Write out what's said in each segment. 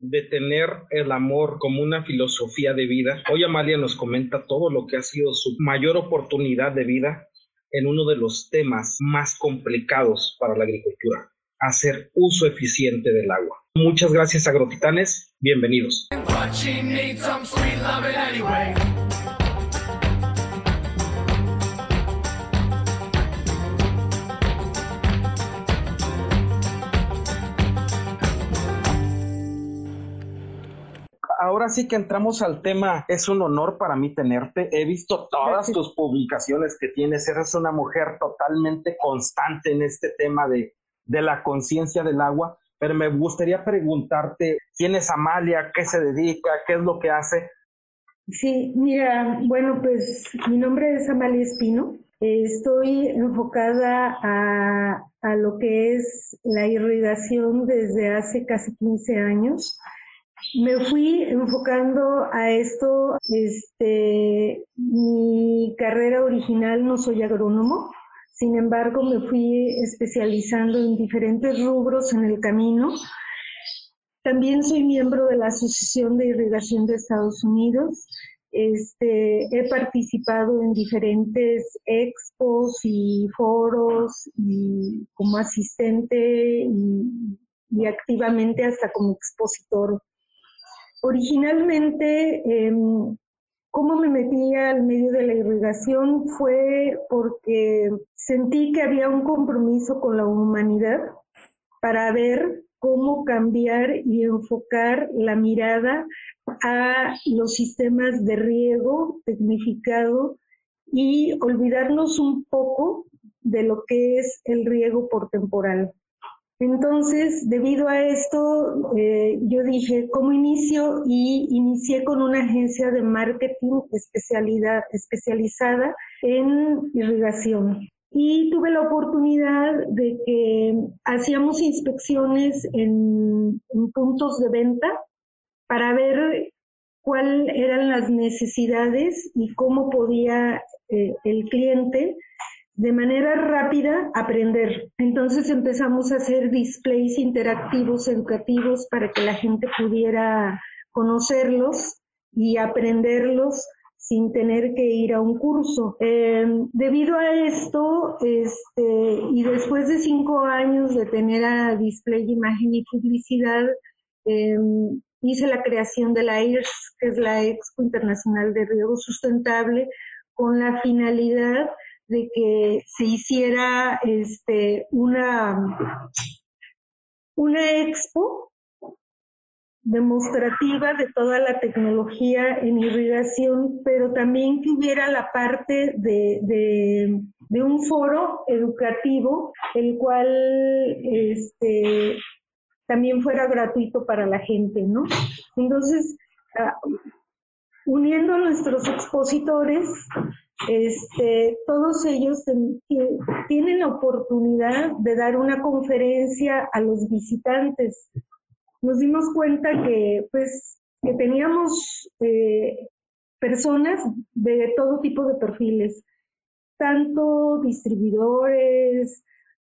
de tener el amor como una filosofía de vida. Hoy Amalia nos comenta todo lo que ha sido su mayor oportunidad de vida en uno de los temas más complicados para la agricultura, hacer uso eficiente del agua. Muchas gracias agrotitanes, bienvenidos. Ahora sí que entramos al tema. Es un honor para mí tenerte. He visto todas tus publicaciones que tienes. Eres una mujer totalmente constante en este tema de, de la conciencia del agua. Pero me gustaría preguntarte, ¿quién es Amalia? ¿Qué se dedica? ¿Qué es lo que hace? Sí, mira, bueno, pues mi nombre es Amalia Espino. Estoy enfocada a, a, lo que es la irrigación desde hace casi 15 años. Me fui enfocando a esto, este, mi carrera original no soy agrónomo, sin embargo me fui especializando en diferentes rubros en el camino. También soy miembro de la Asociación de Irrigación de Estados Unidos. Este, he participado en diferentes expos y foros y como asistente y, y activamente hasta como expositor Originalmente, em, cómo me metí al medio de la irrigación fue porque sentí que había un compromiso con la humanidad para ver cómo cambiar y enfocar la mirada a los sistemas de riego tecnificado y olvidarnos un poco de lo que es el riego por temporal. Entonces, debido a esto, eh, yo dije, ¿cómo inicio? Y inicié con una agencia de marketing especialidad, especializada en irrigación. Y tuve la oportunidad de que hacíamos inspecciones en, puntos de venta para ver cuáles eran las necesidades y cómo podía eh, el cliente de manera rápida aprender. Entonces empezamos a hacer displays interactivos educativos para que la gente pudiera conocerlos y aprenderlos sin tener que ir a un curso. Em, debido a esto, este, y después de cinco años de tener a display, imagen y publicidad, em, hice la creación de la IRS, que es la Expo Internacional de Riego Sustentable, con la finalidad de que se hiciera este, una, una expo demostrativa de toda la tecnología en irrigación, pero también que hubiera la parte de, de, un foro educativo, el cual este, también fuera gratuito para la gente, ¿no? Entonces, ah, uniendo a nuestros expositores, este, todos ellos tienen la oportunidad de dar una conferencia a los visitantes. Nos dimos cuenta que, pues, que teníamos eh, personas de todo tipo de perfiles, tanto distribuidores,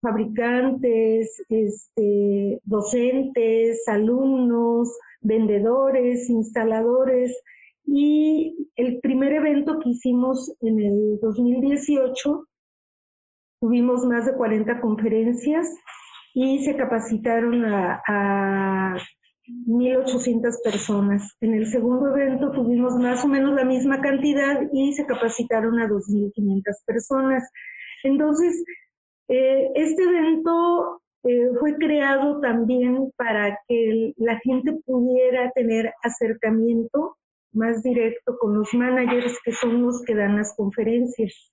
fabricantes, este, docentes, alumnos, vendedores, instaladores, y el primer evento que hicimos en el 2018, tuvimos más de 40 conferencias y se capacitaron a, a 1.800 personas. En el segundo evento tuvimos más o menos la misma cantidad y se capacitaron a 2.500 personas. Entonces, eh, este evento eh, fue creado también para que la gente pudiera tener acercamiento más directo con los managers que son los que dan las conferencias.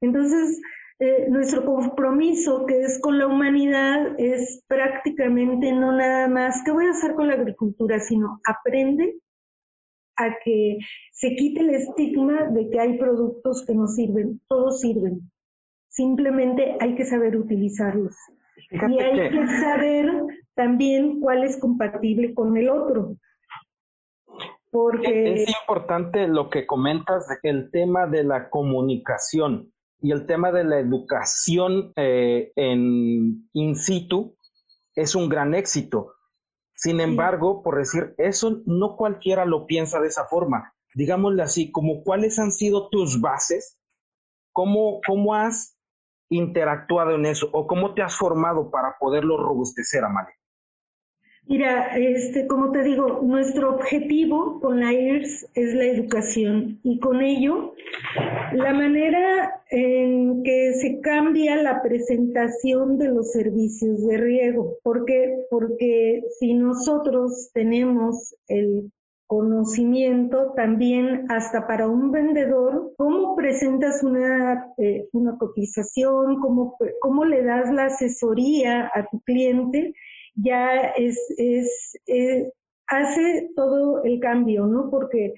Entonces, eh, nuestro compromiso que es con la humanidad es prácticamente no nada más, ¿qué voy a hacer con la agricultura? Sino aprende a que se quite el estigma de que hay productos que no sirven, todos sirven. Simplemente hay que saber utilizarlos. y hay que saber también cuál es compatible con el otro. Es importante lo que comentas el tema de la comunicación y el tema de la educación eh, en in situ es un gran éxito. Sin embargo, por decir, eso no cualquiera lo piensa de esa forma. Digámosle así, como cuáles han sido tus bases, cómo, cómo has interactuado en eso o cómo te has formado para poderlo robustecer, Amalia. Mira, este, como te digo, nuestro objetivo con la IRS es la educación y con ello la manera en que se cambia la presentación de los servicios de riego. ¿Por qué? Porque si nosotros tenemos el conocimiento también hasta para un vendedor, cómo presentas una, eh, una cotización, cómo, cómo le das la asesoría a tu cliente ya es, es, eh, hace todo el cambio, ¿no? Porque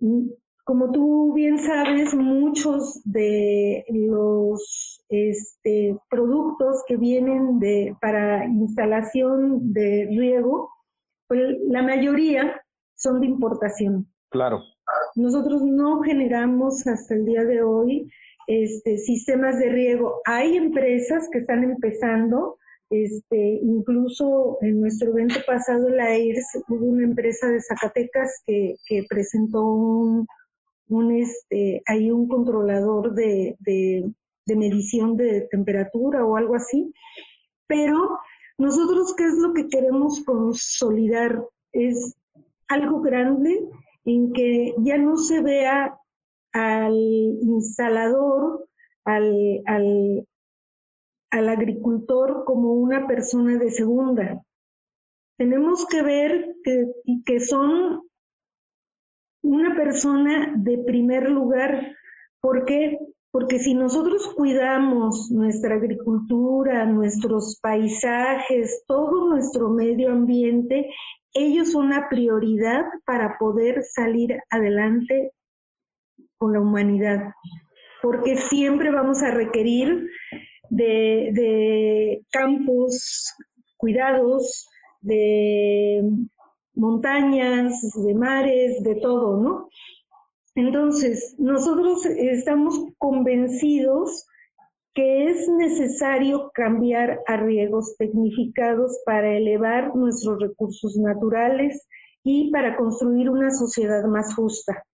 mm, como tú bien sabes, muchos de los este, productos que vienen de, para instalación de riego, pues la mayoría son de importación. Claro. Nosotros no generamos hasta el día de hoy este, sistemas de riego. Hay empresas que están empezando, este, incluso en nuestro evento pasado, la EIRS, hubo una empresa de Zacatecas que, presentó un, este, hay un controlador de, medición de temperatura o algo así. Pero nosotros, ¿qué es lo que queremos consolidar? Es algo grande en que ya no se vea al instalador, al, al, al agricultor como una persona de segunda. Tenemos que ver que, que son una persona de primer lugar. ¿Por qué? Porque si nosotros cuidamos nuestra agricultura, nuestros paisajes, todo nuestro medio ambiente, ellos son una prioridad para poder salir adelante con la humanidad. Porque siempre vamos a requerir de, campos cuidados, de montañas, de mares, de todo, ¿no? Entonces, nosotros estamos convencidos que es necesario cambiar a riegos tecnificados para elevar nuestros recursos naturales y para construir una sociedad más justa.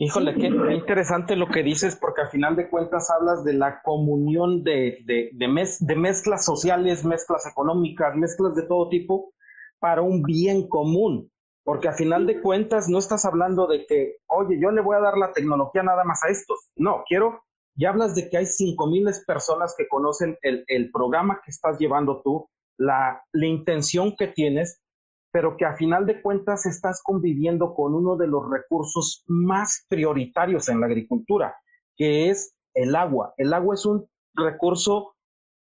Híjole, qué, interesante lo que dices, porque al final de cuentas hablas de la comunión de, de, de, mezclas sociales, mezclas económicas, mezclas de todo tipo para un bien común. Porque al final de cuentas no estás hablando de que, oye, yo le voy a dar la tecnología nada más a estos. No, quiero, ya hablas de que hay cinco miles personas que conocen el, el programa que estás llevando tú, la, la intención que tienes pero que a final de cuentas estás conviviendo con uno de los recursos más prioritarios en la agricultura, que es el agua. El agua es un recurso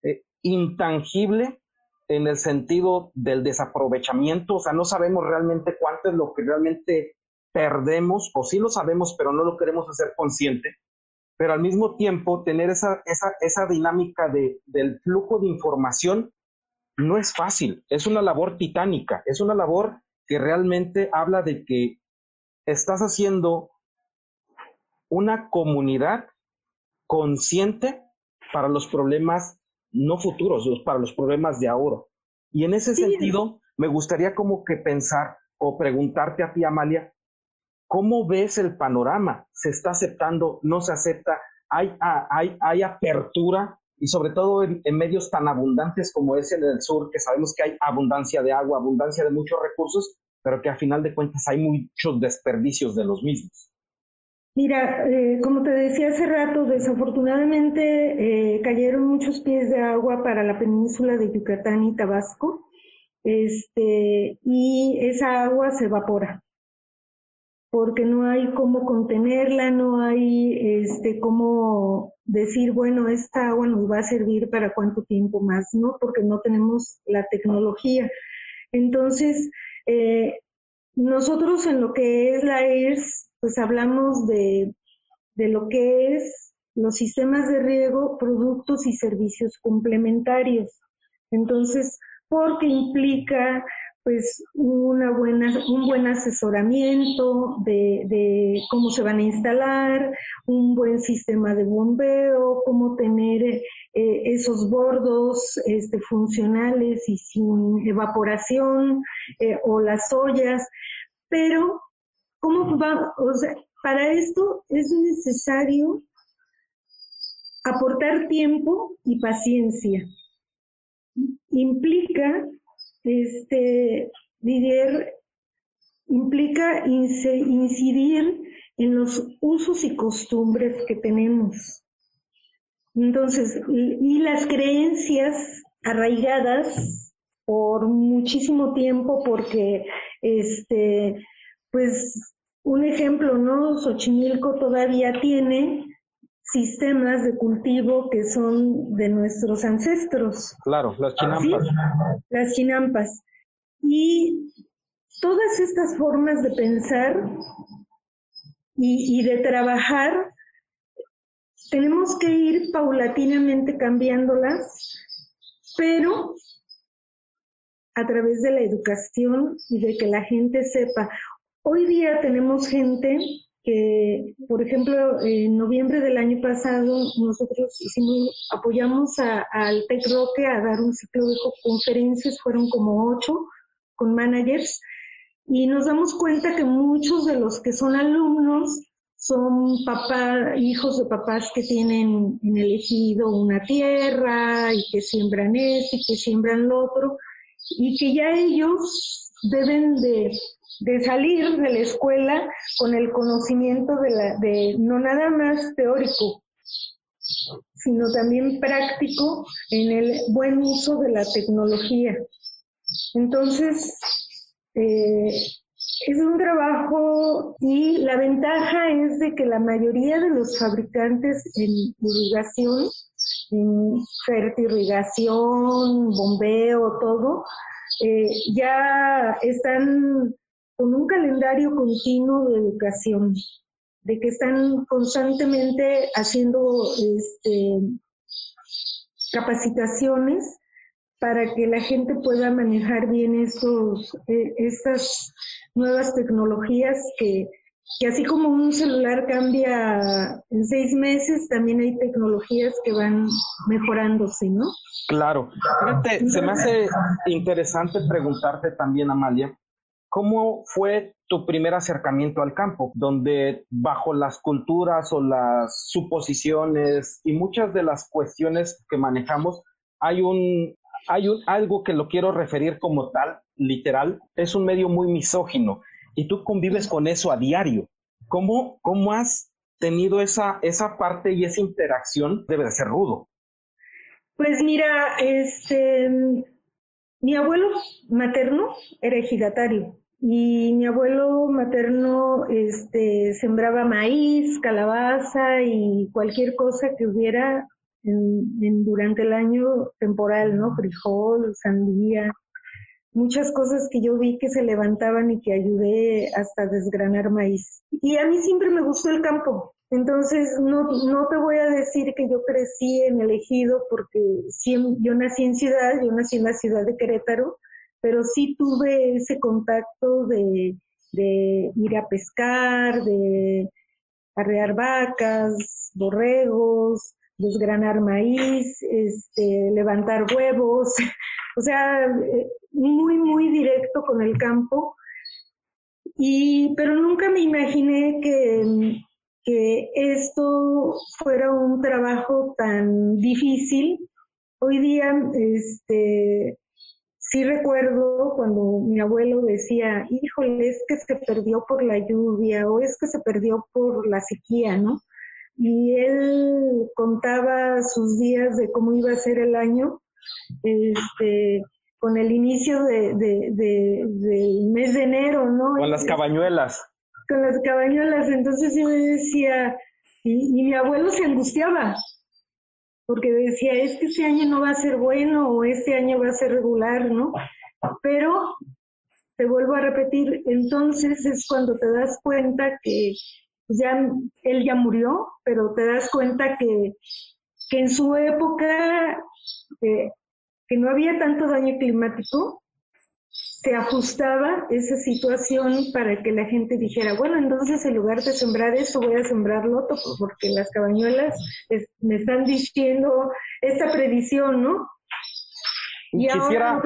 eh, intangible en el sentido del desaprovechamiento, o sea, no sabemos realmente cuánto es lo que realmente perdemos, o sí lo sabemos, pero no lo queremos hacer consciente, pero al mismo tiempo tener esa, esa, esa dinámica de, del flujo de información no es fácil, es una labor titánica, es una labor que realmente habla de que estás haciendo una comunidad consciente para los problemas no futuros, para los problemas de ahora. Y en ese sentido, me gustaría como que pensar o preguntarte a ti, Amalia, ¿cómo ves el panorama? ¿Se está aceptando? ¿No se acepta? ¿Hay, hay, hay apertura y sobre todo en, medios tan abundantes como es en el sur, que sabemos que hay abundancia de agua, abundancia de muchos recursos, pero que a final de cuentas hay muchos desperdicios de los mismos. Mira, eh, como te decía hace rato, desafortunadamente eh, cayeron muchos pies de agua para la península de Yucatán y Tabasco, este, y esa agua se evapora porque no hay cómo contenerla, no hay este, cómo decir, bueno, esta agua nos va a servir para cuánto tiempo más, ¿no? Porque no tenemos la tecnología. Entonces, eh, nosotros en lo que es la ERS, pues hablamos de, de lo que es los sistemas de riego, productos y servicios complementarios. Entonces, porque implica pues una buena, un buen asesoramiento de, cómo se van a instalar, un buen sistema de bombeo, cómo tener eh, esos bordos este, funcionales y sin evaporación eh, o las ollas, pero cómo va, o sea, para esto es necesario aportar tiempo y paciencia. Implica este, Didier implica incidir en los usos y costumbres que tenemos. Entonces, y las creencias arraigadas por muchísimo tiempo, porque, este, pues, un ejemplo, ¿no? Xochimilco todavía tiene sistemas de cultivo que son de nuestros ancestros. Claro, las chinampas. Las chinampas. Y todas estas formas de pensar y, de trabajar, tenemos que ir paulatinamente cambiándolas, pero a través de la educación y de que la gente sepa. Hoy día tenemos gente que, por ejemplo, en noviembre del año pasado nosotros hicimos, apoyamos al Tec Roque a dar un ciclo de conferencias, fueron como ocho con managers, y nos damos cuenta que muchos de los que son alumnos son papá, hijos de papás que tienen en una tierra y que siembran esto y que siembran lo otro, y que ya ellos deben de de salir de la escuela con el conocimiento de, la, de no nada más teórico, sino también práctico en el buen uso de la tecnología. Entonces, eh, es un trabajo y la ventaja es de que la mayoría de los fabricantes en irrigación, en fertirrigación, bombeo, todo, eh, ya están con un calendario continuo de educación, de que están constantemente haciendo este, capacitaciones para que la gente pueda manejar bien estos, eh, estas nuevas tecnologías que, que así como un celular cambia en seis meses, también hay tecnologías que van mejorándose, ¿no? Claro. Se me hace interesante preguntarte también, Amalia, ¿Cómo fue tu primer acercamiento al campo, donde bajo las culturas o las suposiciones y muchas de las cuestiones que manejamos hay un hay un, algo que lo quiero referir como tal, literal, es un medio muy misógino y tú convives con eso a diario. ¿Cómo, cómo has tenido esa, esa parte y esa interacción? Debe de ser rudo. Pues mira, este, mi abuelo materno era ejidatario y mi abuelo materno este, sembraba maíz, calabaza y cualquier cosa que hubiera en, durante el año temporal, ¿no? Frijol, sandía, muchas cosas que yo vi que se levantaban y que ayudé hasta desgranar maíz. Y a mí siempre me gustó el campo. Entonces, no, no te voy a decir que yo crecí en el ejido porque yo nací en ciudad, yo nací en la ciudad de Querétaro, pero sí tuve ese contacto de, ir a pescar, de arrear vacas, borregos, desgranar maíz, este, levantar huevos, o sea, muy, muy directo con el campo. Y, pero nunca me imaginé que, que esto fuera un trabajo tan difícil. Hoy día, este, sí recuerdo cuando mi abuelo decía, híjole, es que se perdió por la lluvia o es que se perdió por la sequía, ¿no? Y él contaba sus días de cómo iba a ser el año, este, con el inicio de, del mes de enero, ¿no? Con las cabañuelas. Con las cabañuelas, entonces yo decía, y mi abuelo se angustiaba, porque decía, es que este año no va a ser bueno o este año va a ser regular, ¿no? Pero, te vuelvo a repetir, entonces es cuando te das cuenta que ya él ya murió, pero te das cuenta que, que en su época, eh, que no había tanto daño climático, se ajustaba esa situación para que la gente dijera, bueno, entonces en lugar de sembrar eso, voy a sembrar loto, pues, porque las cabañuelas me están diciendo esta previsión, ¿no? Y Quisiera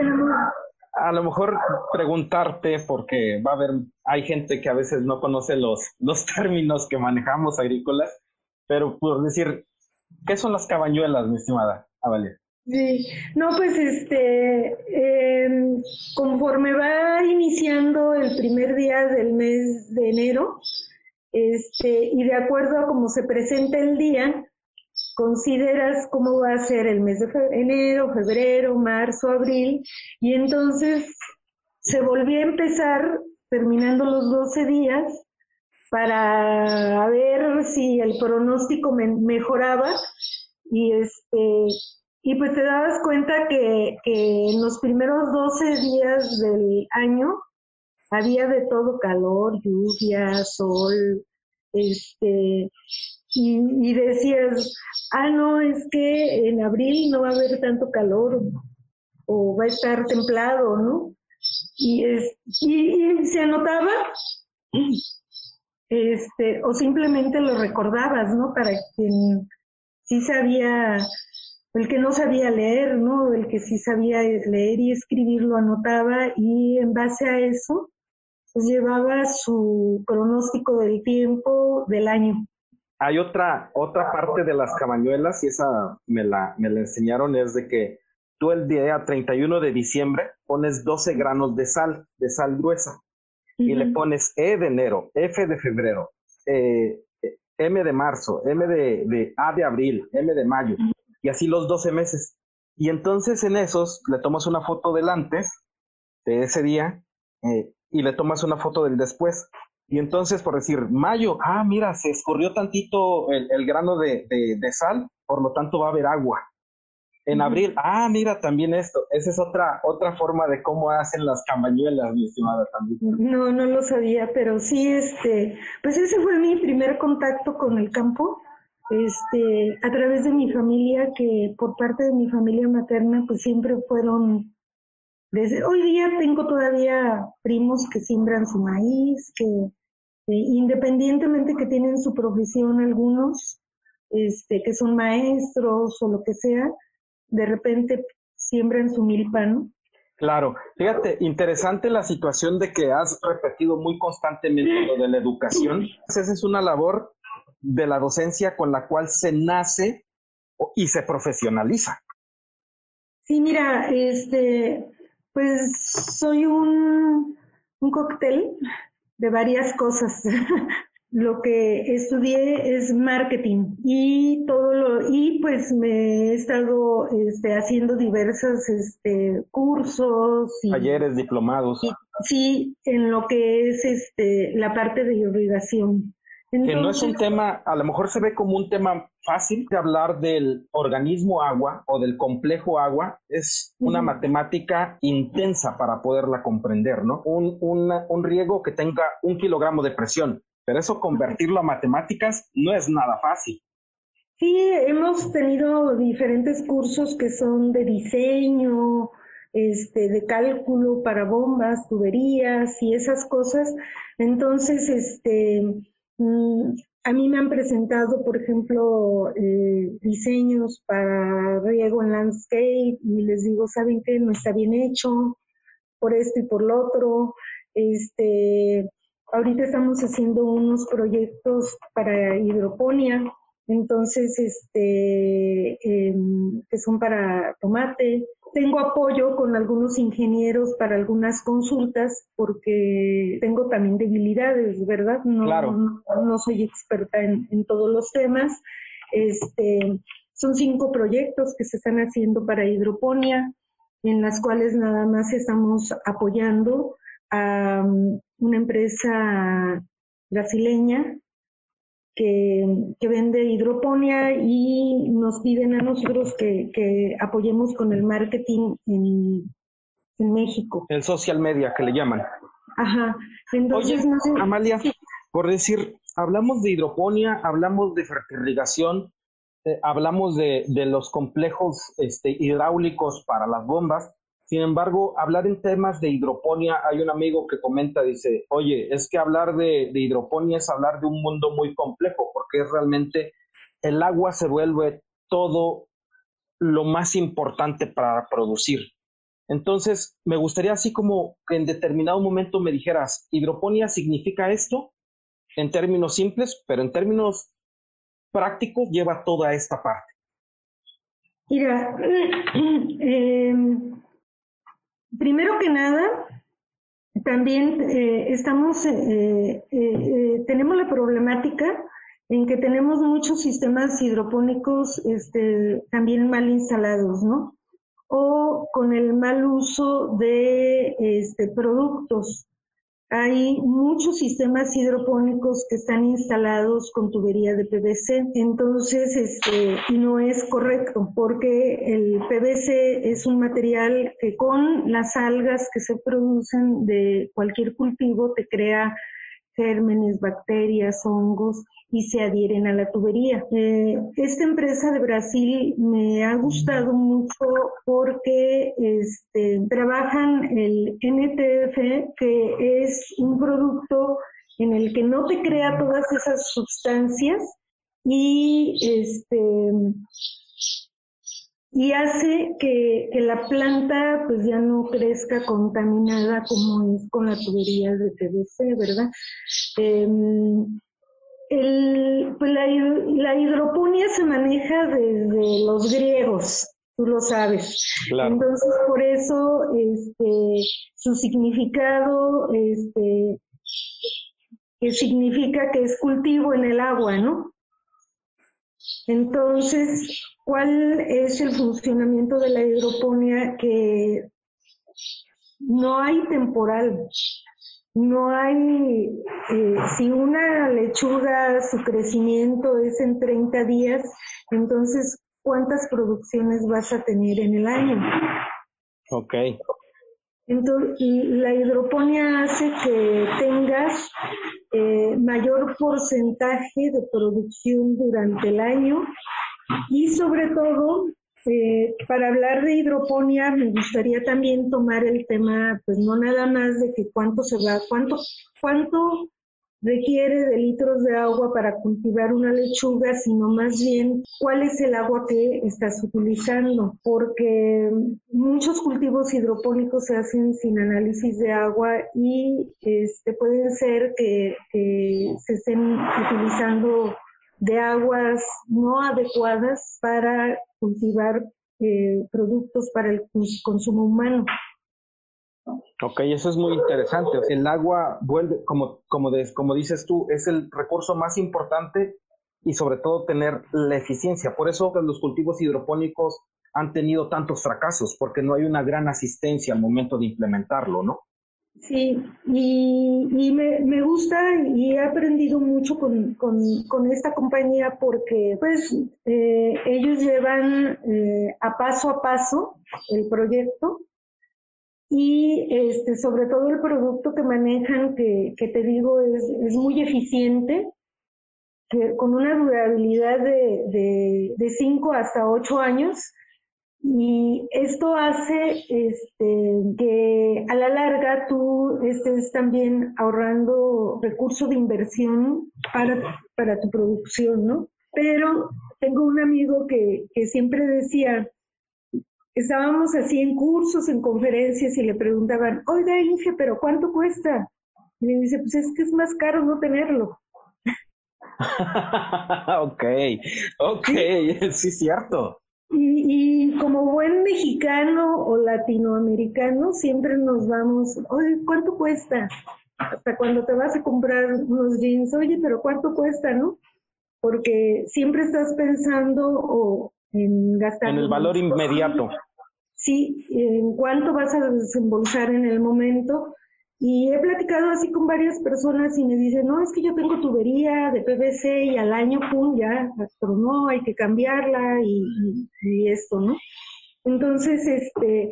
a lo mejor preguntarte, porque va a haber, hay gente que a veces no conoce los, los términos que manejamos agrícolas, pero por decir, ¿qué son las cabañuelas, mi estimada Avalia? Sí, no, pues este, em, conforme va iniciando el primer día del mes de enero, este, y de acuerdo a cómo se presenta el día, consideras cómo va a ser el mes de enero, febrero, marzo, abril, y entonces se volvió a empezar terminando los 12 días para ver si el pronóstico mejoraba y este y pues te dabas cuenta que, en los primeros 12 días del año había de todo calor, lluvia, sol, este, y, decías, ah, no, es que en abril no va a haber tanto calor o va a estar templado, ¿no? Y, es, y, se anotaba, este, o simplemente lo recordabas, ¿no? Para quien sí sabía el que no sabía leer, ¿no? El que sí sabía leer y escribir lo anotaba y en base a eso pues llevaba su pronóstico del tiempo del año. Hay otra, otra parte de las cabañuelas y esa me la, me la enseñaron es de que tú el día 31 de diciembre pones 12 granos de sal, de sal gruesa y le pones E de enero, F de febrero, eh, M de marzo, M de, de, A de abril, M de mayo y así los 12 meses. Y entonces en esos le tomas una foto del antes, de ese día, eh, y le tomas una foto del después. Y entonces, por decir, mayo, ah, mira, se escurrió tantito el, grano de, sal, por lo tanto va a haber agua. En abril, ah, mira, también esto. Esa es otra, otra forma de cómo hacen las campañuelas, mi estimada también. No, no lo sabía, pero sí, este, pues ese fue mi primer contacto con el campo este, a través de mi familia, que por parte de mi familia materna, pues siempre fueron, desde hoy día tengo todavía primos que siembran su maíz, que independientemente que tienen su profesión algunos, este, que son maestros o lo que sea, de repente siembran su milpa, ¿no? Claro, fíjate, interesante la situación de que has repetido muy constantemente lo de la educación. Esa es una labor de la docencia con la cual se nace y se profesionaliza. Sí, mira, este, pues soy un, un cóctel de varias cosas. lo que estudié es marketing y todo lo y pues me he estado este, haciendo diversos este, cursos y talleres diplomados sí en lo que es este la parte de irrigación que no es un tema, a lo mejor se ve como un tema fácil de hablar del organismo agua o del complejo agua, es una matemática intensa para poderla comprender, ¿no? Un, un riego que tenga un kilogramo de presión, pero eso convertirlo a matemáticas no es nada fácil. Sí, hemos tenido diferentes cursos que son de diseño, este, de cálculo para bombas, tuberías y esas cosas. Entonces, este, a mí me han presentado, por ejemplo, eh, diseños para riego en landscape y les digo, ¿saben qué? No está bien hecho por esto y por lo otro. Este, ahorita estamos haciendo unos proyectos para hidroponía, entonces, este, em, que son para tomate, tengo apoyo con algunos ingenieros para algunas consultas porque tengo también debilidades, ¿verdad? No, claro. no, soy experta en, todos los temas. Este, son cinco proyectos que se están haciendo para hidroponía, en las cuales nada más estamos apoyando a um, una empresa brasileña que, vende hidroponía y nos piden a nosotros que, apoyemos con el marketing en, México. El social media que le llaman. Ajá. Entonces, Oye, Amalia, por decir, hablamos de hidroponía, hablamos de fertirrigación, eh, hablamos de, los complejos este, hidráulicos para las bombas, Sin embargo, hablar en temas de hidroponía, hay un amigo que comenta, dice, oye, es que hablar de, hidroponía es hablar de un mundo muy complejo, porque es realmente el agua se vuelve todo lo más importante para producir. Entonces, me gustaría así como que en determinado momento me dijeras, hidroponía significa esto, en términos simples, pero en términos prácticos lleva toda esta parte. Mira, eh, primero que nada, también eh, estamos, eh, eh, tenemos la problemática en que tenemos muchos sistemas hidropónicos este, también mal instalados, ¿no? O con el mal uso de este, productos hay muchos sistemas hidropónicos que están instalados con tubería de PVC, entonces este, no es correcto porque el PVC es un material que con las algas que se producen de cualquier cultivo te crea gérmenes, bacterias, hongos y se adhieren a la tubería. Eh, esta empresa de Brasil me ha gustado mucho porque este, trabajan el NTF, que es un producto en el que no te crea todas esas sustancias y este y hace que, la planta pues ya no crezca contaminada como es con la tubería de PVC, ¿verdad? Em, pues la, hidroponía se maneja desde los griegos, tú lo sabes. Entonces, por eso este, su significado, este, que significa que es cultivo en el agua, ¿no? Entonces, ¿cuál es el funcionamiento de la hidroponía? Que no hay temporal, no hay, eh, si una lechuga, su crecimiento es en 30 días, entonces, ¿cuántas producciones vas a tener en el año? Ok. Entonces, la hidroponía hace que tengas eh, mayor porcentaje de producción durante el año. Y sobre todo, eh, para hablar de hidroponía, me gustaría también tomar el tema, pues no nada más de que cuánto se va, cuánto, cuánto requiere de litros de agua para cultivar una lechuga, sino más bien cuál es el agua que estás utilizando, porque muchos cultivos hidropónicos se hacen sin análisis de agua y este, pueden ser que, se estén utilizando de aguas no adecuadas para cultivar eh, productos para el consumo humano. Ok, eso es muy interesante. El agua vuelve, como, como, como dices tú, es el recurso más importante y sobre todo tener la eficiencia. Por eso los cultivos hidropónicos han tenido tantos fracasos, porque no hay una gran asistencia al momento de implementarlo, ¿no? Sí, y, me, gusta y he aprendido mucho con, esta compañía porque pues eh, ellos llevan eh, a paso a paso el proyecto y este, sobre todo el producto que manejan, que, que te digo es, es, muy eficiente, que, con una durabilidad de, de, 5 hasta 8 años. Y esto hace este, que a la larga tú estés también ahorrando recursos de inversión para, para tu producción, ¿no? Pero tengo un amigo que, que siempre decía, estábamos así en cursos, en conferencias y le preguntaban, oiga Inge, pero ¿cuánto cuesta? Y le dice, pues es que es más caro no tenerlo. ok, ok, sí es cierto. Y, y, como buen mexicano o latinoamericano, siempre nos vamos, oye, ¿cuánto cuesta? Hasta cuando te vas a comprar unos jeans, oye, pero ¿cuánto cuesta, no? Porque siempre estás pensando o en gastar. En el valor inmediato sí, en cuánto vas a desembolsar en el momento. Y he platicado así con varias personas y me dicen, no, es que yo tengo tubería de PVC y al año, pum, ya no, hay que cambiarla y, y esto, ¿no? Entonces, este,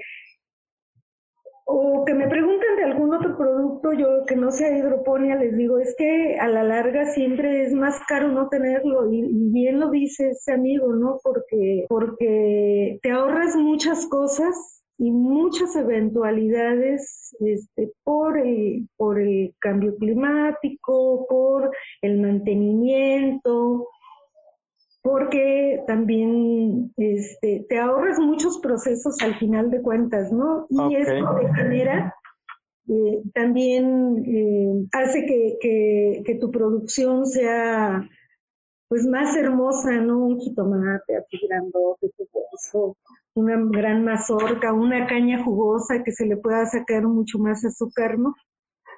o que me pregunten de algún otro producto, yo que no sea hidroponía, les digo, es que a la larga siempre es más caro no tenerlo y, bien lo dice ese amigo, ¿no? Porque, porque te ahorras muchas cosas y muchas eventualidades este, por, el, por el cambio climático, por el mantenimiento, porque también este, te ahorras muchos procesos al final de cuentas, ¿no? Y esto te genera, eh, también eh, hace que, que, tu producción sea pues más hermosa, ¿no? Un jitomate así grandote, jugoso, una gran mazorca, una caña jugosa que se le pueda sacar mucho más azúcar, ¿no?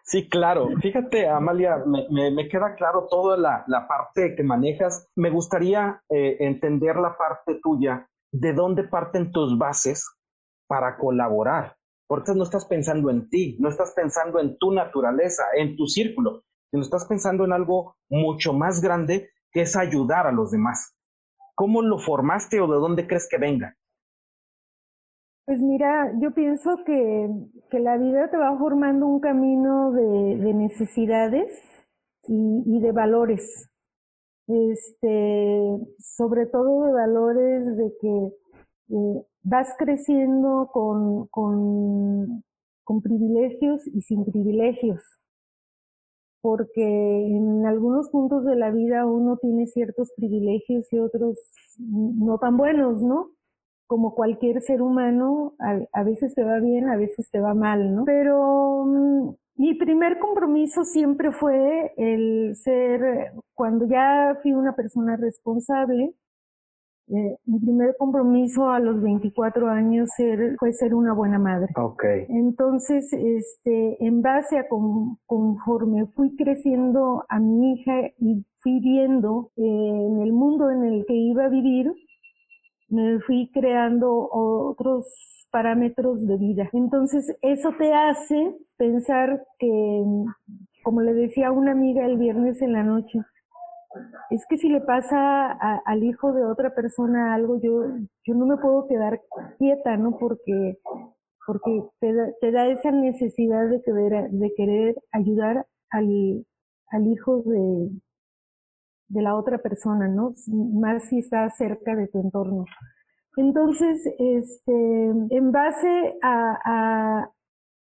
Sí, claro. Fíjate, Amalia, me, me, queda claro toda la, la, parte que manejas. Me gustaría eh, entender la parte tuya, de dónde parten tus bases para colaborar. Porque no estás pensando en ti, no estás pensando en tu naturaleza, en tu círculo, sino estás pensando en algo mucho más grande que es ayudar a los demás. ¿Cómo lo formaste o de dónde crees que venga? Pues mira, yo pienso que, que la vida te va formando un camino de, de necesidades y, y, de valores. Este, sobre todo de valores de que eh, vas creciendo con, con, con privilegios y sin privilegios. Porque en algunos puntos de la vida uno tiene ciertos privilegios y otros no tan buenos, ¿no? Como cualquier ser humano, a, veces te va bien, a veces te va mal, ¿no? Pero mm, mi primer compromiso siempre fue el ser, cuando ya fui una persona responsable, eh, mi primer compromiso a los 24 años fue ser una buena madre. Okay. Entonces, este, en base a conforme fui creciendo a mi hija y fui viendo eh, en el mundo en el que iba a vivir, me fui creando otros parámetros de vida. Entonces, eso te hace pensar que, como le decía una amiga el viernes en la noche, es que si le pasa al hijo de otra persona algo, yo, yo no me puedo quedar quieta, ¿no? Porque, porque te, da, te da esa necesidad de querer, de querer ayudar al, al hijo de, de la otra persona, ¿no? Más si está cerca de tu entorno. Entonces, este, en base a,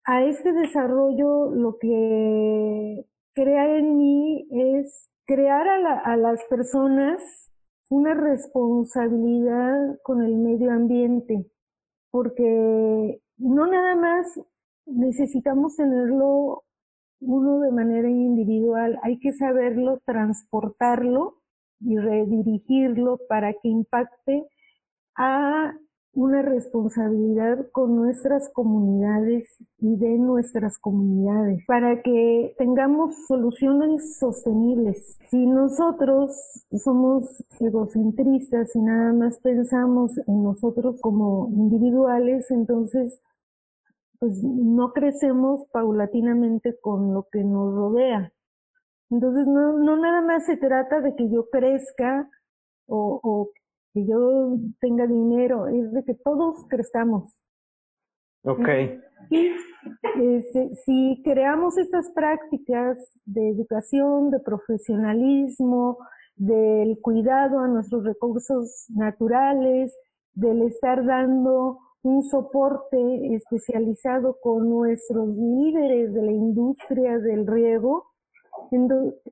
a, este desarrollo, lo que crea en mí es crear a, la, a las personas una responsabilidad con el medio ambiente, porque no nada más necesitamos tenerlo uno de manera individual, hay que saberlo transportarlo y redirigirlo para que impacte a una responsabilidad con nuestras comunidades y de nuestras comunidades para que tengamos soluciones sostenibles. Si nosotros somos egocentristas y nada más pensamos en nosotros como individuales, entonces pues no crecemos paulatinamente con lo que nos rodea. Entonces no, no nada más se trata de que yo crezca o, o que yo tenga dinero, es de que todos crezcamos. Ok. Y este, si creamos estas prácticas de educación, de profesionalismo, del cuidado a nuestros recursos naturales, del estar dando un soporte especializado con nuestros líderes de la industria del riego,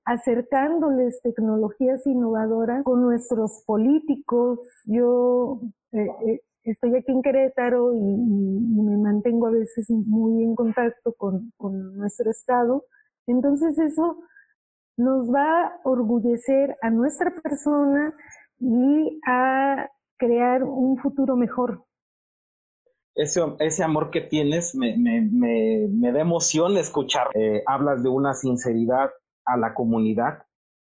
acercándoles tecnologías innovadoras con nuestros políticos. Yo eh, eh, estoy aquí en Querétaro y, me mantengo a veces muy en contacto con, con nuestro estado. Entonces eso nos va a orgullecer a nuestra persona y a crear un futuro mejor ese, ese amor que tienes me, me, me, me da emoción escuchar. Eh, hablas de una sinceridad a la comunidad.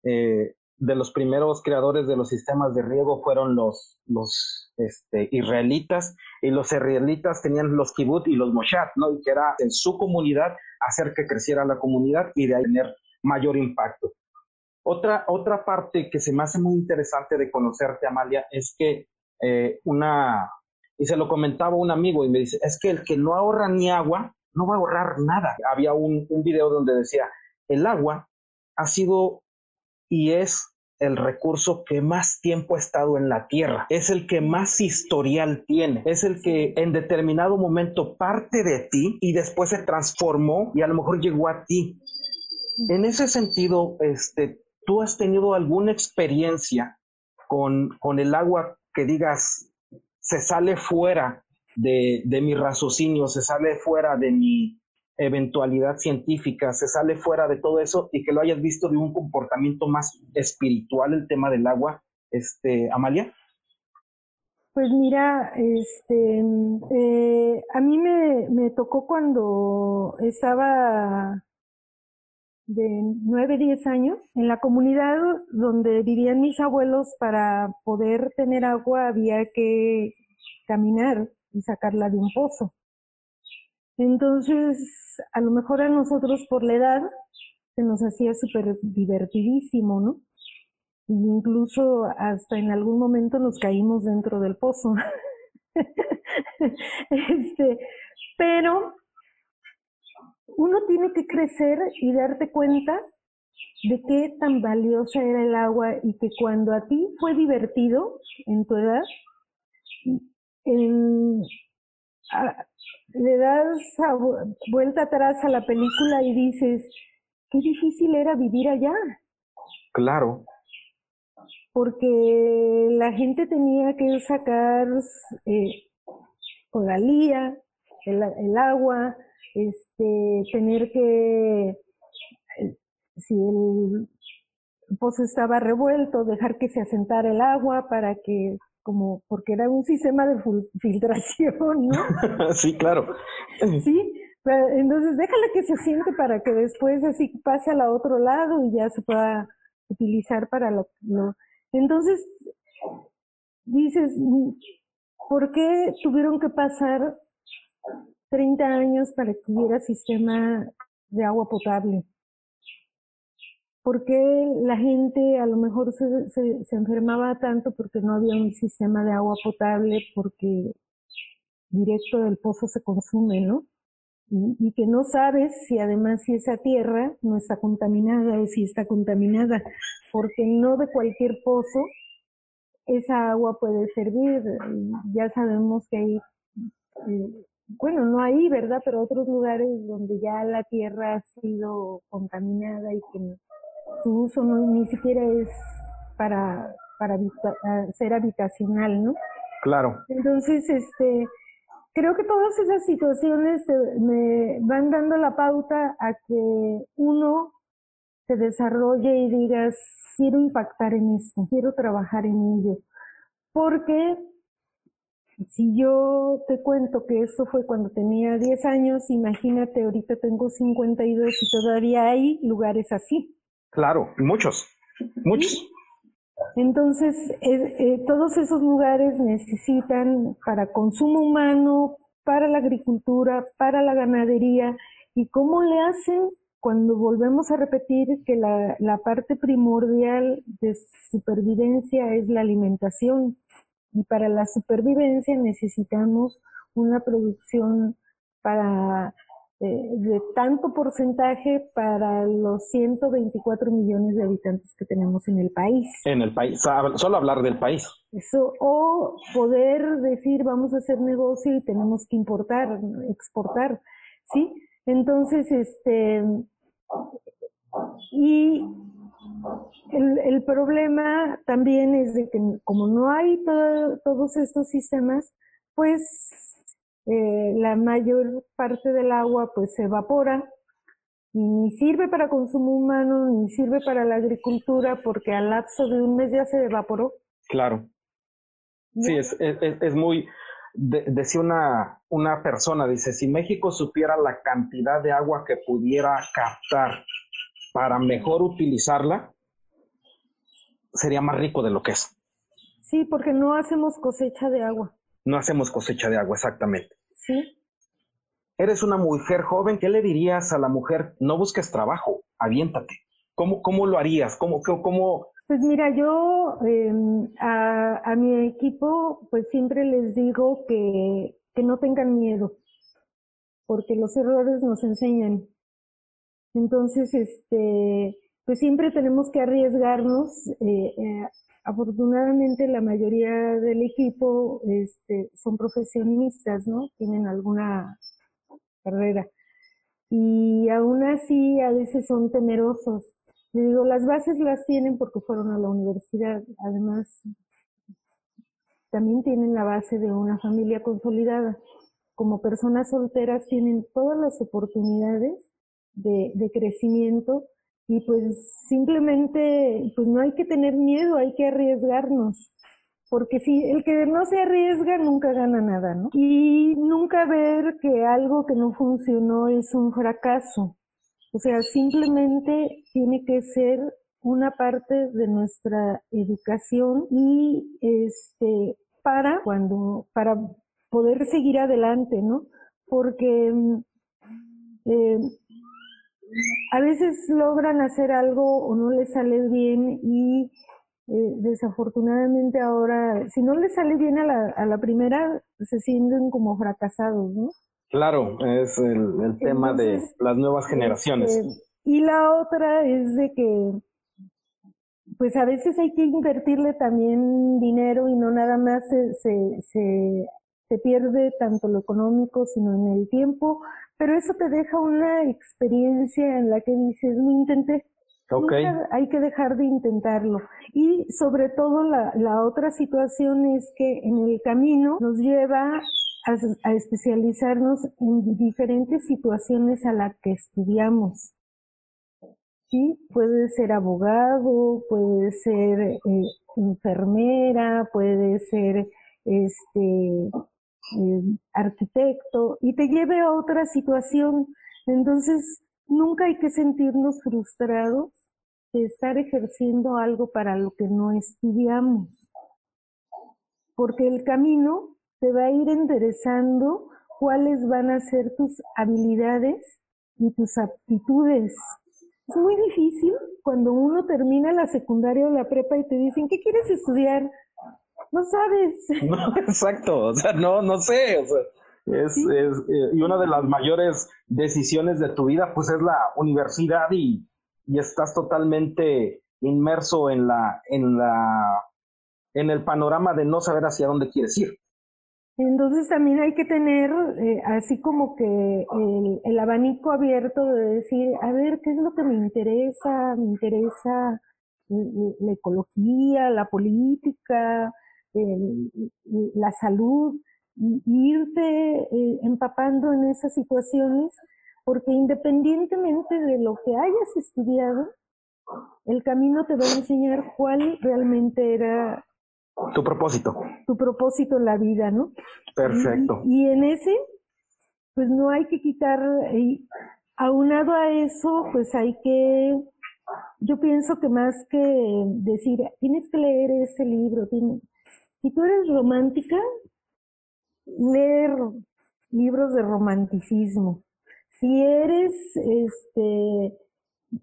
Eh, de los primeros creadores de los sistemas de riego fueron los, los este, israelitas y los israelitas tenían los kibbutz y los moshat, ¿no? Y que era en su comunidad hacer que creciera la comunidad y de ahí tener mayor impacto. Otra, otra parte que se me hace muy interesante de conocerte, Amalia, es que eh, una, y se lo comentaba un amigo y me dice, es que el que no ahorra ni agua, no va a ahorrar nada. Había un, un video donde decía, el agua ha sido y es el recurso que más tiempo ha estado en la Tierra, es el que más historial tiene, es el que en determinado momento parte de ti y después se transformó y a lo mejor llegó a ti. En ese sentido, este, ¿tú has tenido alguna experiencia con, con el agua que digas se sale fuera de, de mi raciocinio, se sale fuera de mi, eventualidad científica, se sale fuera de todo eso y que lo hayas visto de un comportamiento más espiritual el tema del agua, este, Amalia? Pues mira, este, eh, a mí me, me tocó cuando estaba de nueve, diez años, en la comunidad donde vivían mis abuelos, para poder tener agua había que caminar y sacarla de un pozo. Entonces, a lo mejor a nosotros por la edad se nos hacía súper divertidísimo, ¿no? Y incluso hasta en algún momento nos caímos dentro del pozo. este, pero uno tiene que crecer y darte cuenta de qué tan valiosa era el agua y que cuando a ti fue divertido en tu edad, en, le das vuelta atrás a la película y dices, qué difícil era vivir allá. Claro. Porque la gente tenía que sacar eh, con la lía, el, el, agua, este, tener que, eh, si el pozo estaba revuelto, dejar que se asentara el agua para que como porque era un sistema de filtración, ¿no? sí, claro. Sí, entonces déjala que se siente para que después así pase al otro lado y ya se pueda utilizar para lo, no. Entonces, dices, ¿por qué tuvieron que pasar 30 años para que hubiera sistema de agua potable? ¿Por qué la gente a lo mejor se, se, enfermaba tanto porque no había un sistema de agua potable, porque directo del pozo se consume, ¿no? Y, y, que no sabes si además si esa tierra no está contaminada o si está contaminada, porque no de cualquier pozo esa agua puede servir. Ya sabemos que hay, eh, bueno, no ahí, ¿verdad? Pero otros lugares donde ya la tierra ha sido contaminada y que su uso no, ni siquiera es para, para ser habitacional, ¿no? Claro. Entonces, este, creo que todas esas situaciones me van dando la pauta a que uno se desarrolle y digas, quiero impactar en esto, quiero trabajar en ello. Porque si yo te cuento que esto fue cuando tenía 10 años, imagínate, ahorita tengo 52 y todavía hay lugares así. Claro, muchos, muchos. Entonces, eh, eh, todos esos lugares necesitan para consumo humano, para la agricultura, para la ganadería. ¿Y cómo le hacen cuando volvemos a repetir que la, la parte primordial de supervivencia es la alimentación? Y para la supervivencia necesitamos una producción para eh, de tanto porcentaje para los 124 millones de habitantes que tenemos en el país. En el país, solo hablar del país. Eso, o poder decir vamos a hacer negocio y tenemos que importar, exportar, ¿sí? Entonces, este, y el, el problema también es de que como no hay todos estos sistemas, pues eh, la mayor parte del agua pues se evapora y ni sirve para consumo humano ni sirve para la agricultura porque al lapso de un mes ya se evaporó. Claro. Sí, es, es, es muy, decía una, una persona, dice, si México supiera la cantidad de agua que pudiera captar para mejor utilizarla, sería más rico de lo que es. Sí, porque no hacemos cosecha de agua. No hacemos cosecha de agua, exactamente. Eres una mujer joven, ¿qué le dirías a la mujer? No busques trabajo, aviéntate. ¿Cómo, cómo lo harías? ¿Cómo, cómo, Pues mira, yo em, a, a, mi equipo pues siempre les digo que, que no tengan miedo, porque los errores nos enseñan. Entonces, este, pues siempre tenemos que arriesgarnos. Eh, eh, afortunadamente la mayoría del equipo este, son profesionistas, ¿no? Tienen alguna carrera. Y aún así a veces son temerosos. Le digo, las bases las tienen porque fueron a la universidad. Además, también tienen la base de una familia consolidada. Como personas solteras tienen todas las oportunidades de, crecimiento y pues simplemente pues no hay que tener miedo, hay que arriesgarnos. Porque si el que no se arriesga nunca gana nada, ¿no? Y nunca ver que algo que no funcionó es un fracaso. O sea, simplemente tiene que ser una parte de nuestra educación y este para cuando para poder seguir adelante, ¿no? Porque eh, a veces logran hacer algo o no les sale bien y eh, desafortunadamente ahora, si no les sale bien a la, a la primera, se sienten como fracasados, ¿no? Claro, es el, el tema de las nuevas generaciones. Este, y la otra es de que, pues a veces hay que invertirle también dinero y no nada más se, se, se, se pierde tanto lo económico, sino en el tiempo, pero eso te deja una experiencia en la que dices, no intenté. Okay. hay que dejar de intentarlo. Y sobre todo la, la, otra situación es que en el camino nos lleva a, a especializarnos en diferentes situaciones a las que estudiamos. Sí, puede ser abogado, puede ser eh, enfermera, puede ser este eh, arquitecto y te lleve a otra situación. Entonces, nunca hay que sentirnos frustrados de estar ejerciendo algo para lo que no estudiamos. Porque el camino te va a ir enderezando cuáles van a ser tus habilidades y tus aptitudes. Es muy difícil cuando uno termina la secundaria o la prepa y te dicen, ¿qué quieres estudiar? No sabes. exacto, o sea, no, no sé, o sea, es, es eh, y una de las mayores decisiones de tu vida, pues es la universidad y, y estás totalmente inmerso en la, en la, en el panorama de no saber hacia dónde quieres ir. Entonces también hay que tener eh, así como que el, el, abanico abierto de decir, a ver, ¿qué es lo que me interesa? Me interesa la ecología, la política, la salud, y irte eh, empapando en esas situaciones, porque independientemente de lo que hayas estudiado, el camino te va a enseñar cuál realmente era tu propósito. Tu propósito en la vida, ¿no? Perfecto. Y, en ese, pues no hay que quitar, y aunado a eso, pues hay que, yo pienso que más que decir, tienes que leer ese libro, tienes, si tú eres romántica, leer libros de romanticismo. Si eres este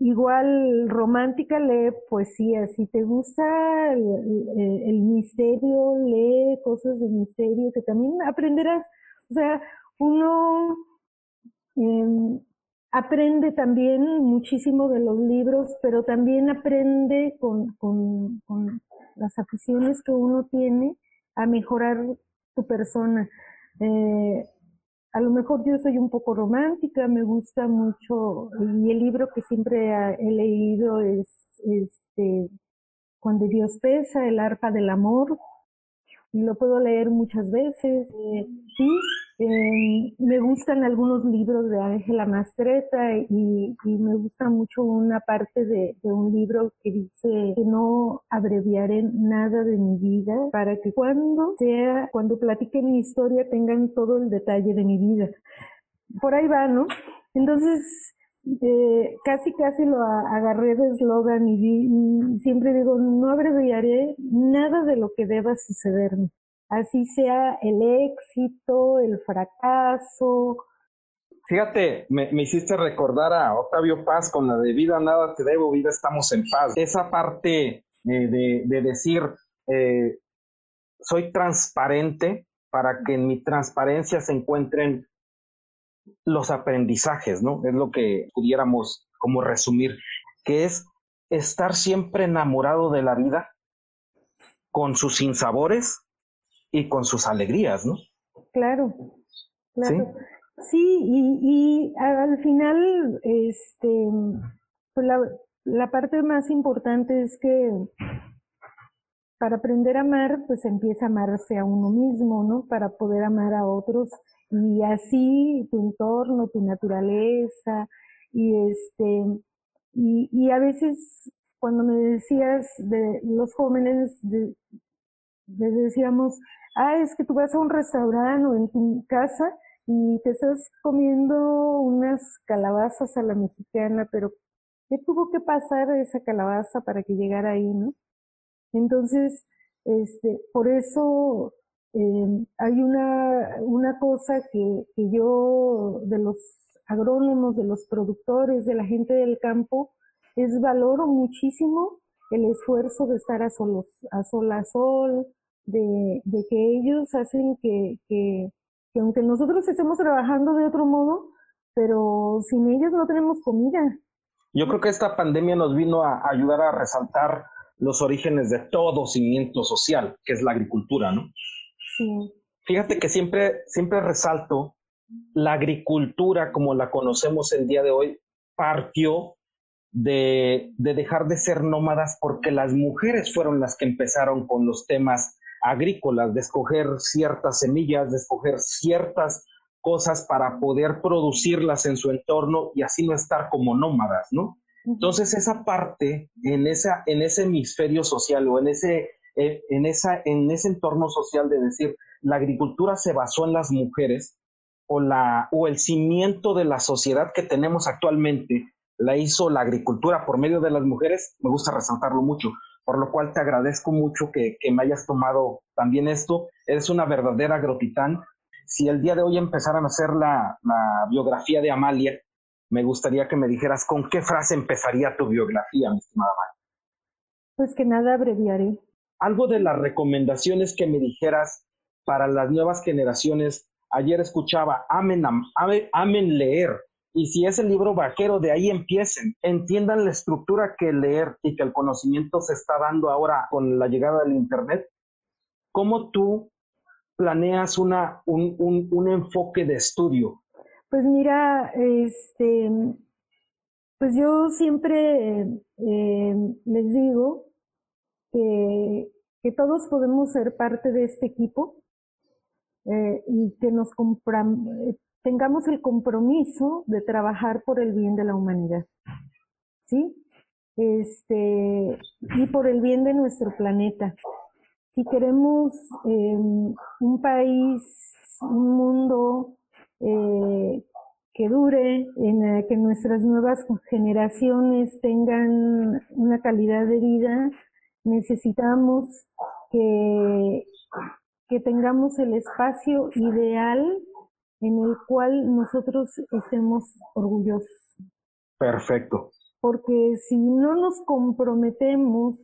igual romántica, lee poesía. Si te gusta el, misterio, lee cosas de misterio que también aprenderás. O sea, uno em, aprende también muchísimo de los libros, pero también aprende con, con, con las aficiones que uno tiene a mejorar tu persona. Eh, a lo mejor yo soy un poco romántica, me gusta mucho, y el libro que siempre he leído es este, Cuando Dios pesa, el arpa del amor, y lo puedo leer muchas veces. Eh, sí, eh, me gustan algunos libros de Ángela Mastreta y, me gusta mucho una parte de, un libro que dice que no abreviaré nada de mi vida para que cuando sea, cuando platiquen mi historia tengan todo el detalle de mi vida. Por ahí va, ¿no? Entonces, eh, casi casi lo agarré de eslogan y, y siempre digo, no abreviaré nada de lo que deba sucederme así sea el éxito, el fracaso. Fíjate, me, hiciste recordar a Octavio Paz con la de vida nada te debo, vida estamos en paz. Esa parte eh, de, de, decir, eh, soy transparente para que en mi transparencia se encuentren los aprendizajes, ¿no? Es lo que pudiéramos como resumir, que es estar siempre enamorado de la vida con sus sinsabores y con sus alegrías, ¿no? Claro, claro. Sí, y, al final, este, pues la, la parte más importante es que para aprender a amar, pues empieza a amarse a uno mismo, ¿no? Para poder amar a otros y así tu entorno, tu naturaleza y este y, y a veces cuando me decías de los jóvenes de, les decíamos, ah, es que tú vas a un restaurante o en tu casa y te estás comiendo unas calabazas a la mexicana, pero ¿qué tuvo que pasar esa calabaza para que llegara ahí, no? Entonces, este, por eso eh, hay una, una cosa que, que yo, de los agrónomos, de los productores, de la gente del campo, es valoro muchísimo el esfuerzo de estar a, solos, a sol a sol, de, de que ellos hacen que, que, que aunque nosotros estemos trabajando de otro modo, pero sin ellos no tenemos comida. Yo creo que esta pandemia nos vino a ayudar a resaltar los orígenes de todo cimiento social, que es la agricultura, ¿no? Sí. Fíjate que siempre, siempre resalto la agricultura como la conocemos el día de hoy partió de, de, dejar de ser nómadas porque las mujeres fueron las que empezaron con los temas agrícolas, de escoger ciertas semillas, de escoger ciertas cosas para poder producirlas en su entorno y así no estar como nómadas, ¿no? Entonces esa parte en, esa, en ese hemisferio social o en ese, eh, en, esa, en ese entorno social de decir, la agricultura se basó en las mujeres o, la, o el cimiento de la sociedad que tenemos actualmente la hizo la agricultura por medio de las mujeres, me gusta resaltarlo mucho por lo cual te agradezco mucho que, me hayas tomado también esto. Eres una verdadera agrotitán. Si el día de hoy empezaran a hacer la, biografía de Amalia, me gustaría que me dijeras con qué frase empezaría tu biografía, mi estimada Amalia. Pues que nada abreviaré. Algo de las recomendaciones que me dijeras para las nuevas generaciones. Ayer escuchaba, amen, amen leer, y si es el libro vaquero, de ahí empiecen. Entiendan la estructura que leer y que el conocimiento se está dando ahora con la llegada del Internet. ¿Cómo tú planeas una, un, un, enfoque de estudio? Pues mira, este, pues yo siempre eh, les digo que, que, todos podemos ser parte de este equipo eh, y que nos tengamos el compromiso de trabajar por el bien de la humanidad. ¿Sí? Este, y por el bien de nuestro planeta. Si queremos em, un país, un mundo eh, que dure, en que nuestras nuevas generaciones tengan una calidad de vida, necesitamos que, que tengamos el espacio ideal en el cual nosotros estemos orgullosos. Perfecto. Porque si no nos comprometemos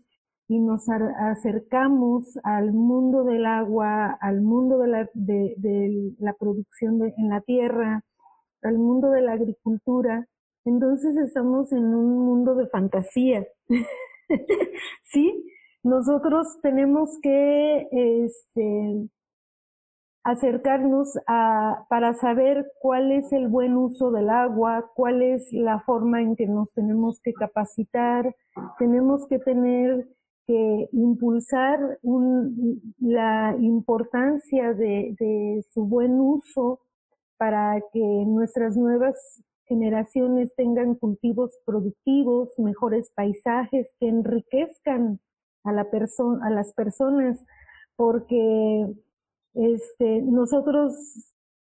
y nos acercamos al mundo del agua, al mundo de la, de, la producción en la tierra, al mundo de la agricultura, entonces estamos en un mundo de fantasía. ¿Sí? Nosotros tenemos que este, acercarnos a, para saber cuál es el buen uso del agua, cuál es la forma en que nos tenemos que capacitar, tenemos que tener que impulsar la importancia de, de su buen uso para que nuestras nuevas generaciones tengan cultivos productivos, mejores paisajes que enriquezcan a, la persona, a las personas, porque este, nosotros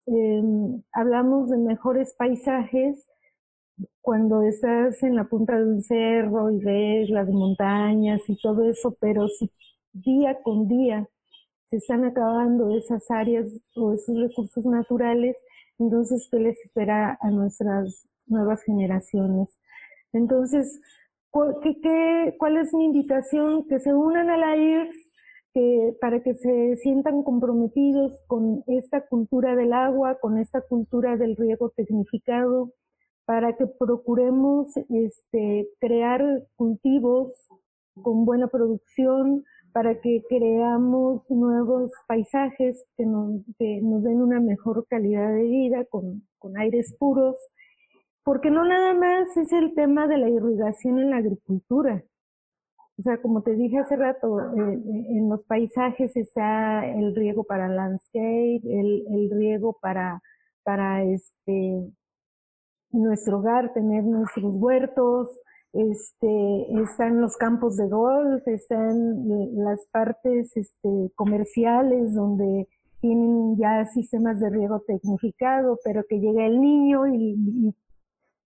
em, hablamos de mejores paisajes cuando estás en la punta de un cerro y ves las montañas y todo eso, pero si día con día se están acabando esas áreas o esos recursos naturales, entonces, ¿qué les espera a nuestras nuevas generaciones? Entonces, ¿qué, qué, cuál es mi invitación? Que se unan a la IRS que, para que se sientan comprometidos con esta cultura del agua, con esta cultura del riego tecnificado, para que procuremos este, crear cultivos con buena producción, para que creamos nuevos paisajes que nos, den una mejor calidad de vida con, aires puros, porque no nada más es el tema de la irrigación en la agricultura. O sea, como te dije hace rato, eh, eh, en los paisajes está el riego para landscape, el, el riego para, para este, nuestro hogar, tener nuestros huertos, este, están los campos de golf, están las partes este, comerciales donde tienen ya sistemas de riego tecnificado, pero que llega el niño y,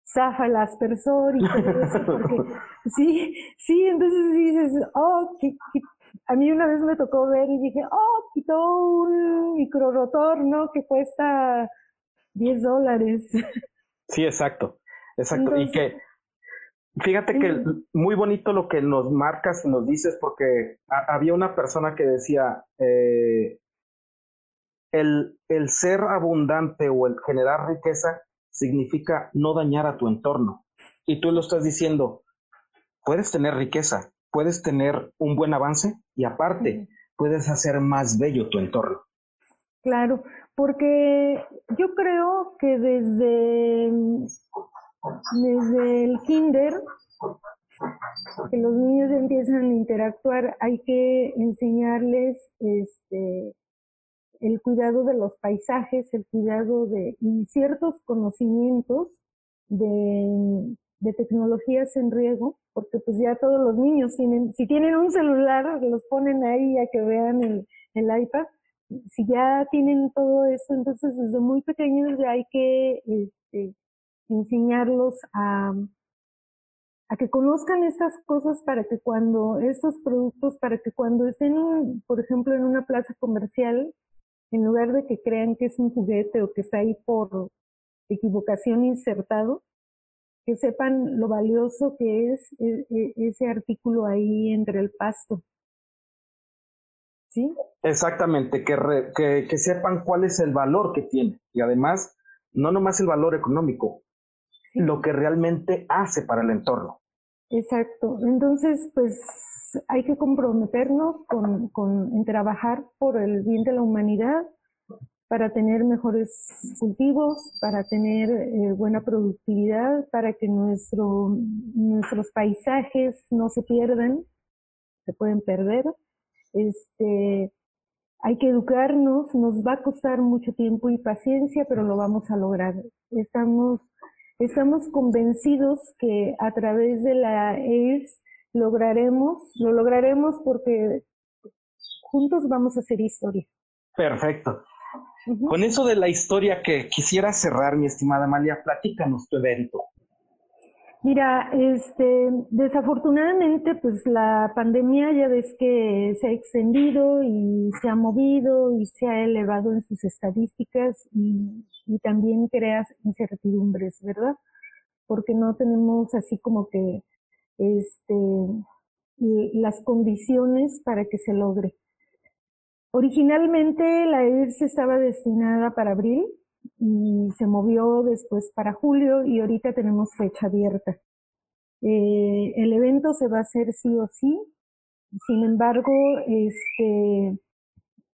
zafa el aspersor y todo eso, porque sí, sí, entonces dices, oh, a mí una vez me tocó ver y dije, oh, quitó un microrotor, ¿no? Que cuesta 10 dólares. Sí, exacto, exacto. y que Fíjate que muy bonito lo que nos marcas y nos dices, porque había una persona que decía, eh, el, el ser abundante o el generar riqueza significa no dañar a tu entorno. Y tú lo estás diciendo, puedes tener riqueza, puedes tener un buen avance y aparte puedes hacer más bello tu entorno. Claro, porque yo creo que desde desde el kinder, que los niños empiezan a interactuar, hay que enseñarles este, el cuidado de los paisajes, el cuidado de ciertos conocimientos de, tecnologías en riego, porque pues ya todos los niños tienen, si tienen un celular, los ponen ahí a que vean el, el iPad. Si ya tienen todo eso, entonces desde muy pequeños ya hay que este, enseñarlos a, a que conozcan estas cosas para que cuando estos productos, para que cuando estén, por ejemplo, en una plaza comercial, en lugar de que crean que es un juguete o que está ahí por equivocación insertado, que sepan lo valioso que es e, e, ese artículo ahí entre el pasto. ¿Sí? Exactamente, que, que, que sepan cuál es el valor que tiene. Y además, no nomás el valor económico, lo que realmente hace para el entorno. Exacto. Entonces, pues hay que comprometernos con, con en trabajar por el bien de la humanidad para tener mejores cultivos, para tener eh, buena productividad, para que nuestro, nuestros paisajes no se pierdan, se pueden perder. Este, hay que educarnos, nos va a costar mucho tiempo y paciencia, pero lo vamos a lograr. Estamos Estamos convencidos que a través de la AIRS lograremos, lo lograremos porque juntos vamos a hacer historia. Perfecto. Con eso de la historia que quisiera cerrar, mi estimada Amalia, platícanos tu evento. Mira, este, desafortunadamente, pues la pandemia ya ves que se ha extendido y se ha movido y se ha elevado en sus estadísticas y, también crea incertidumbres, ¿verdad? Porque no tenemos así como que este, las condiciones para que se logre. Originalmente la IRS estaba destinada para abril, y se movió después para julio y ahorita tenemos fecha abierta. Eh, el evento se va a hacer sí o sí, sin embargo, este,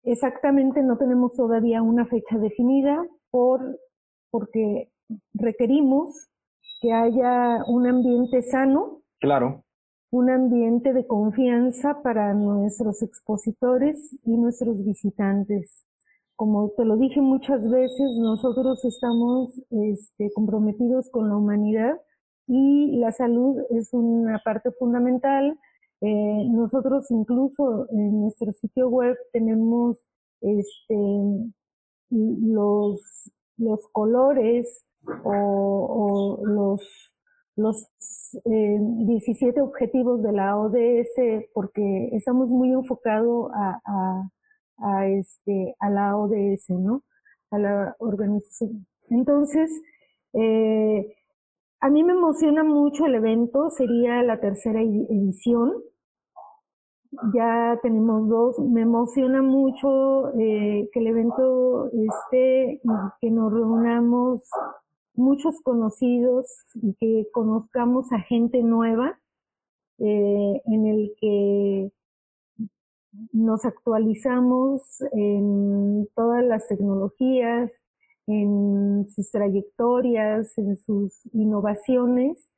exactamente no tenemos todavía una fecha definida por, porque requerimos que haya un ambiente sano. Claro. Un ambiente de confianza para nuestros expositores y nuestros visitantes como te lo dije muchas veces, nosotros estamos este, comprometidos con la humanidad y la salud es una parte fundamental. Eh, nosotros incluso en nuestro sitio web tenemos este, los, los colores o, los, los 17 eh, objetivos de la ODS porque estamos muy enfocados a a, este, a la ODS, ¿no? A la organización. Entonces, eh, a mí me emociona mucho el evento, sería la tercera edición. Ya tenemos dos. Me emociona mucho eh, que el evento esté y que nos reunamos muchos conocidos que conozcamos a gente nueva, eh, en el que nos actualizamos en todas las tecnologías, en sus trayectorias, en sus innovaciones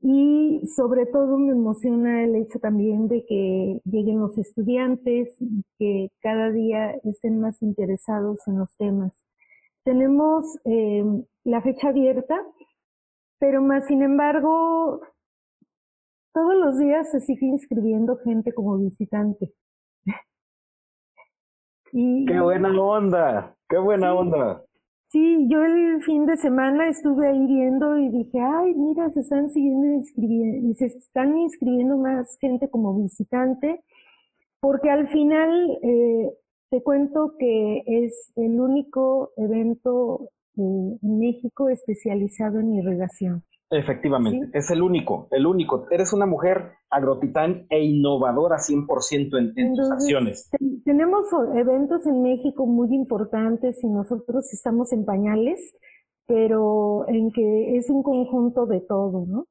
y sobre todo me emociona el hecho también de que lleguen los estudiantes que cada día estén más interesados en los temas. Tenemos eh, la fecha abierta, pero más sin embargo, todos los días se sigue inscribiendo gente como visitante. ¡Qué buena onda! ¡Qué buena onda! Sí, yo el fin de semana estuve ahí viendo y dije, ay, mira, se están siguiendo inscribiendo, se están inscribiendo más gente como visitante, porque al final eh, te cuento que es el único evento en México especializado en irrigación. Efectivamente, es el único, el único. Eres una mujer agrotitán e innovadora 100% en, en tus acciones. tenemos eventos en México muy importantes y nosotros estamos en pañales, pero en que es un conjunto de todo, ¿no?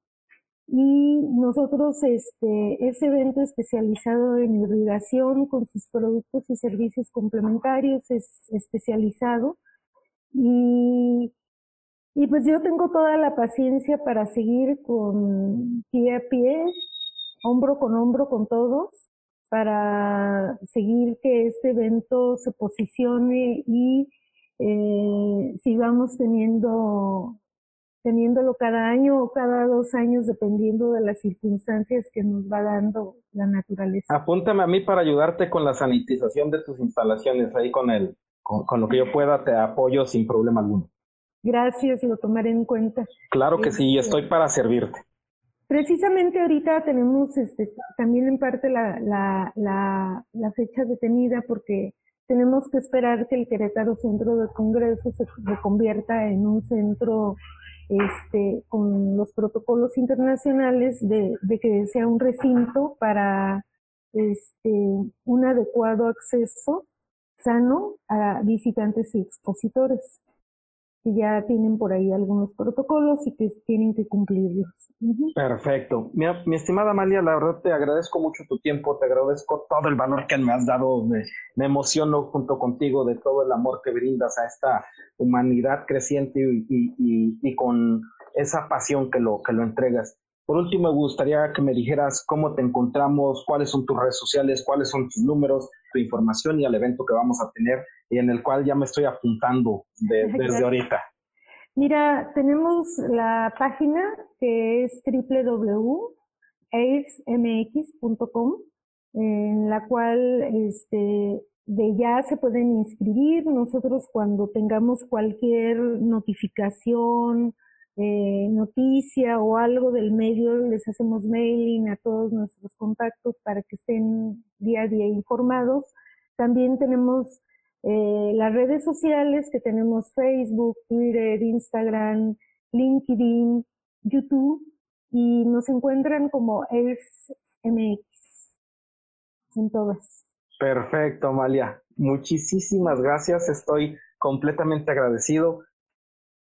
Y nosotros, este, ese evento especializado en irrigación con sus productos y servicios complementarios es especializado. Y y pues yo tengo toda la paciencia para seguir con pie a pie, hombro con hombro con todos, para seguir que este evento se posicione y eh, sigamos teniendo teniéndolo cada año o cada dos años dependiendo de las circunstancias que nos va dando la naturaleza. Apúntame a mí para ayudarte con la sanitización de tus instalaciones ahí con él, con lo que yo pueda te apoyo sin problema alguno. Gracias, lo tomaré en cuenta. Claro que sí, este, estoy para servirte. Precisamente ahorita tenemos este, también en parte la, la, la, la, fecha detenida porque tenemos que esperar que el Querétaro Centro de Congreso se convierta en un centro este, con los protocolos internacionales de, que sea un recinto para este, un adecuado acceso sano a visitantes y expositores que ya tienen por ahí algunos protocolos y que tienen que cumplirlos. Perfecto. Mi, estimada Amalia, la verdad te agradezco mucho tu tiempo, te agradezco todo el valor que me has dado, me, emociono junto contigo de todo el amor que brindas a esta humanidad creciente y, y, y, con esa pasión que lo, que lo entregas. Por último, me gustaría que me dijeras cómo te encontramos, cuáles son tus redes sociales, cuáles son tus números, tu información y al evento que vamos a tener y en el cual ya me estoy apuntando desde ahorita. Mira, tenemos la página que es www.airsmx.com, en la cual este, de ya se pueden inscribir. Nosotros cuando tengamos cualquier notificación, eh, noticia o algo del medio, les hacemos mailing a todos nuestros contactos para que estén día a día informados. También tenemos eh, las redes sociales que tenemos Facebook, Twitter, Instagram, LinkedIn, YouTube y nos encuentran como MX en todas. Perfecto, Amalia. Muchísimas gracias. Estoy completamente agradecido.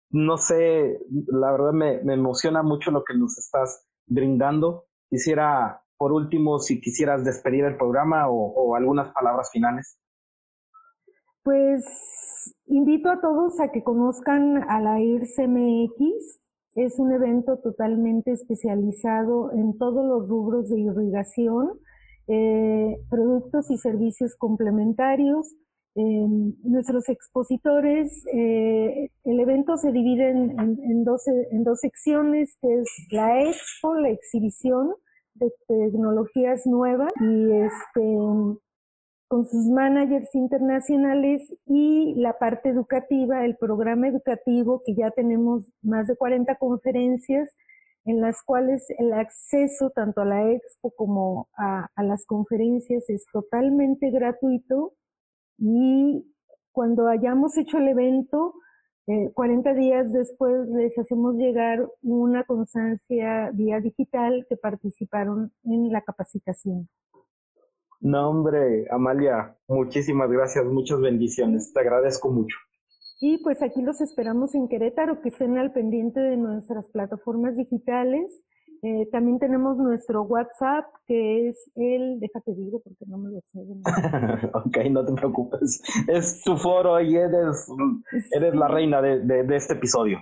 No sé, la verdad me, me emociona mucho lo que nos estás brindando. Quisiera, por último, si quisieras despedir el programa o, algunas palabras finales. Pues invito a todos a que conozcan a la IRCMX. Es un evento totalmente especializado en todos los rubros de irrigación, eh, productos y servicios complementarios. Eh, nuestros expositores, eh, el evento se divide en, en, dos, en dos secciones, que es la expo, la exhibición de tecnologías nuevas y este con sus managers internacionales y la parte educativa, el programa educativo, que ya tenemos más de 40 conferencias en las cuales el acceso tanto a la expo como a, las conferencias es totalmente gratuito y cuando hayamos hecho el evento, 40 eh, días después les hacemos llegar una constancia vía digital que participaron en la capacitación. No, hombre, Amalia, muchísimas gracias, muchas bendiciones, te agradezco mucho. Y pues aquí los esperamos en Querétaro, que estén al pendiente de nuestras plataformas digitales. Eh, también tenemos nuestro WhatsApp, que es el, déjate digo porque no me lo sé. ok, no te preocupes. Es tu foro y eres, eres la reina de, de, este episodio.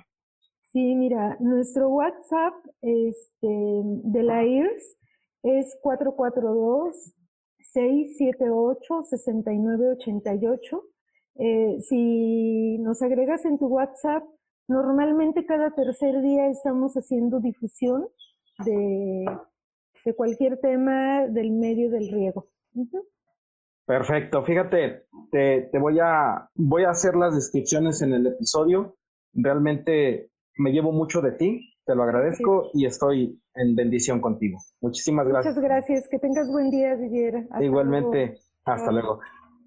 Sí, mira, nuestro WhatsApp este, de la IRS es 442 678 6988 eh, si nos agregas en tu WhatsApp, normalmente cada tercer día estamos haciendo difusión de, de cualquier tema del medio del riego. Perfecto, fíjate, te, te, voy, a, voy a hacer las descripciones en el episodio. Realmente me llevo mucho de ti, te lo agradezco y estoy en bendición contigo. Muchísimas gracias. Muchas gracias, que tengas buen día, Didier. Igualmente, hasta luego.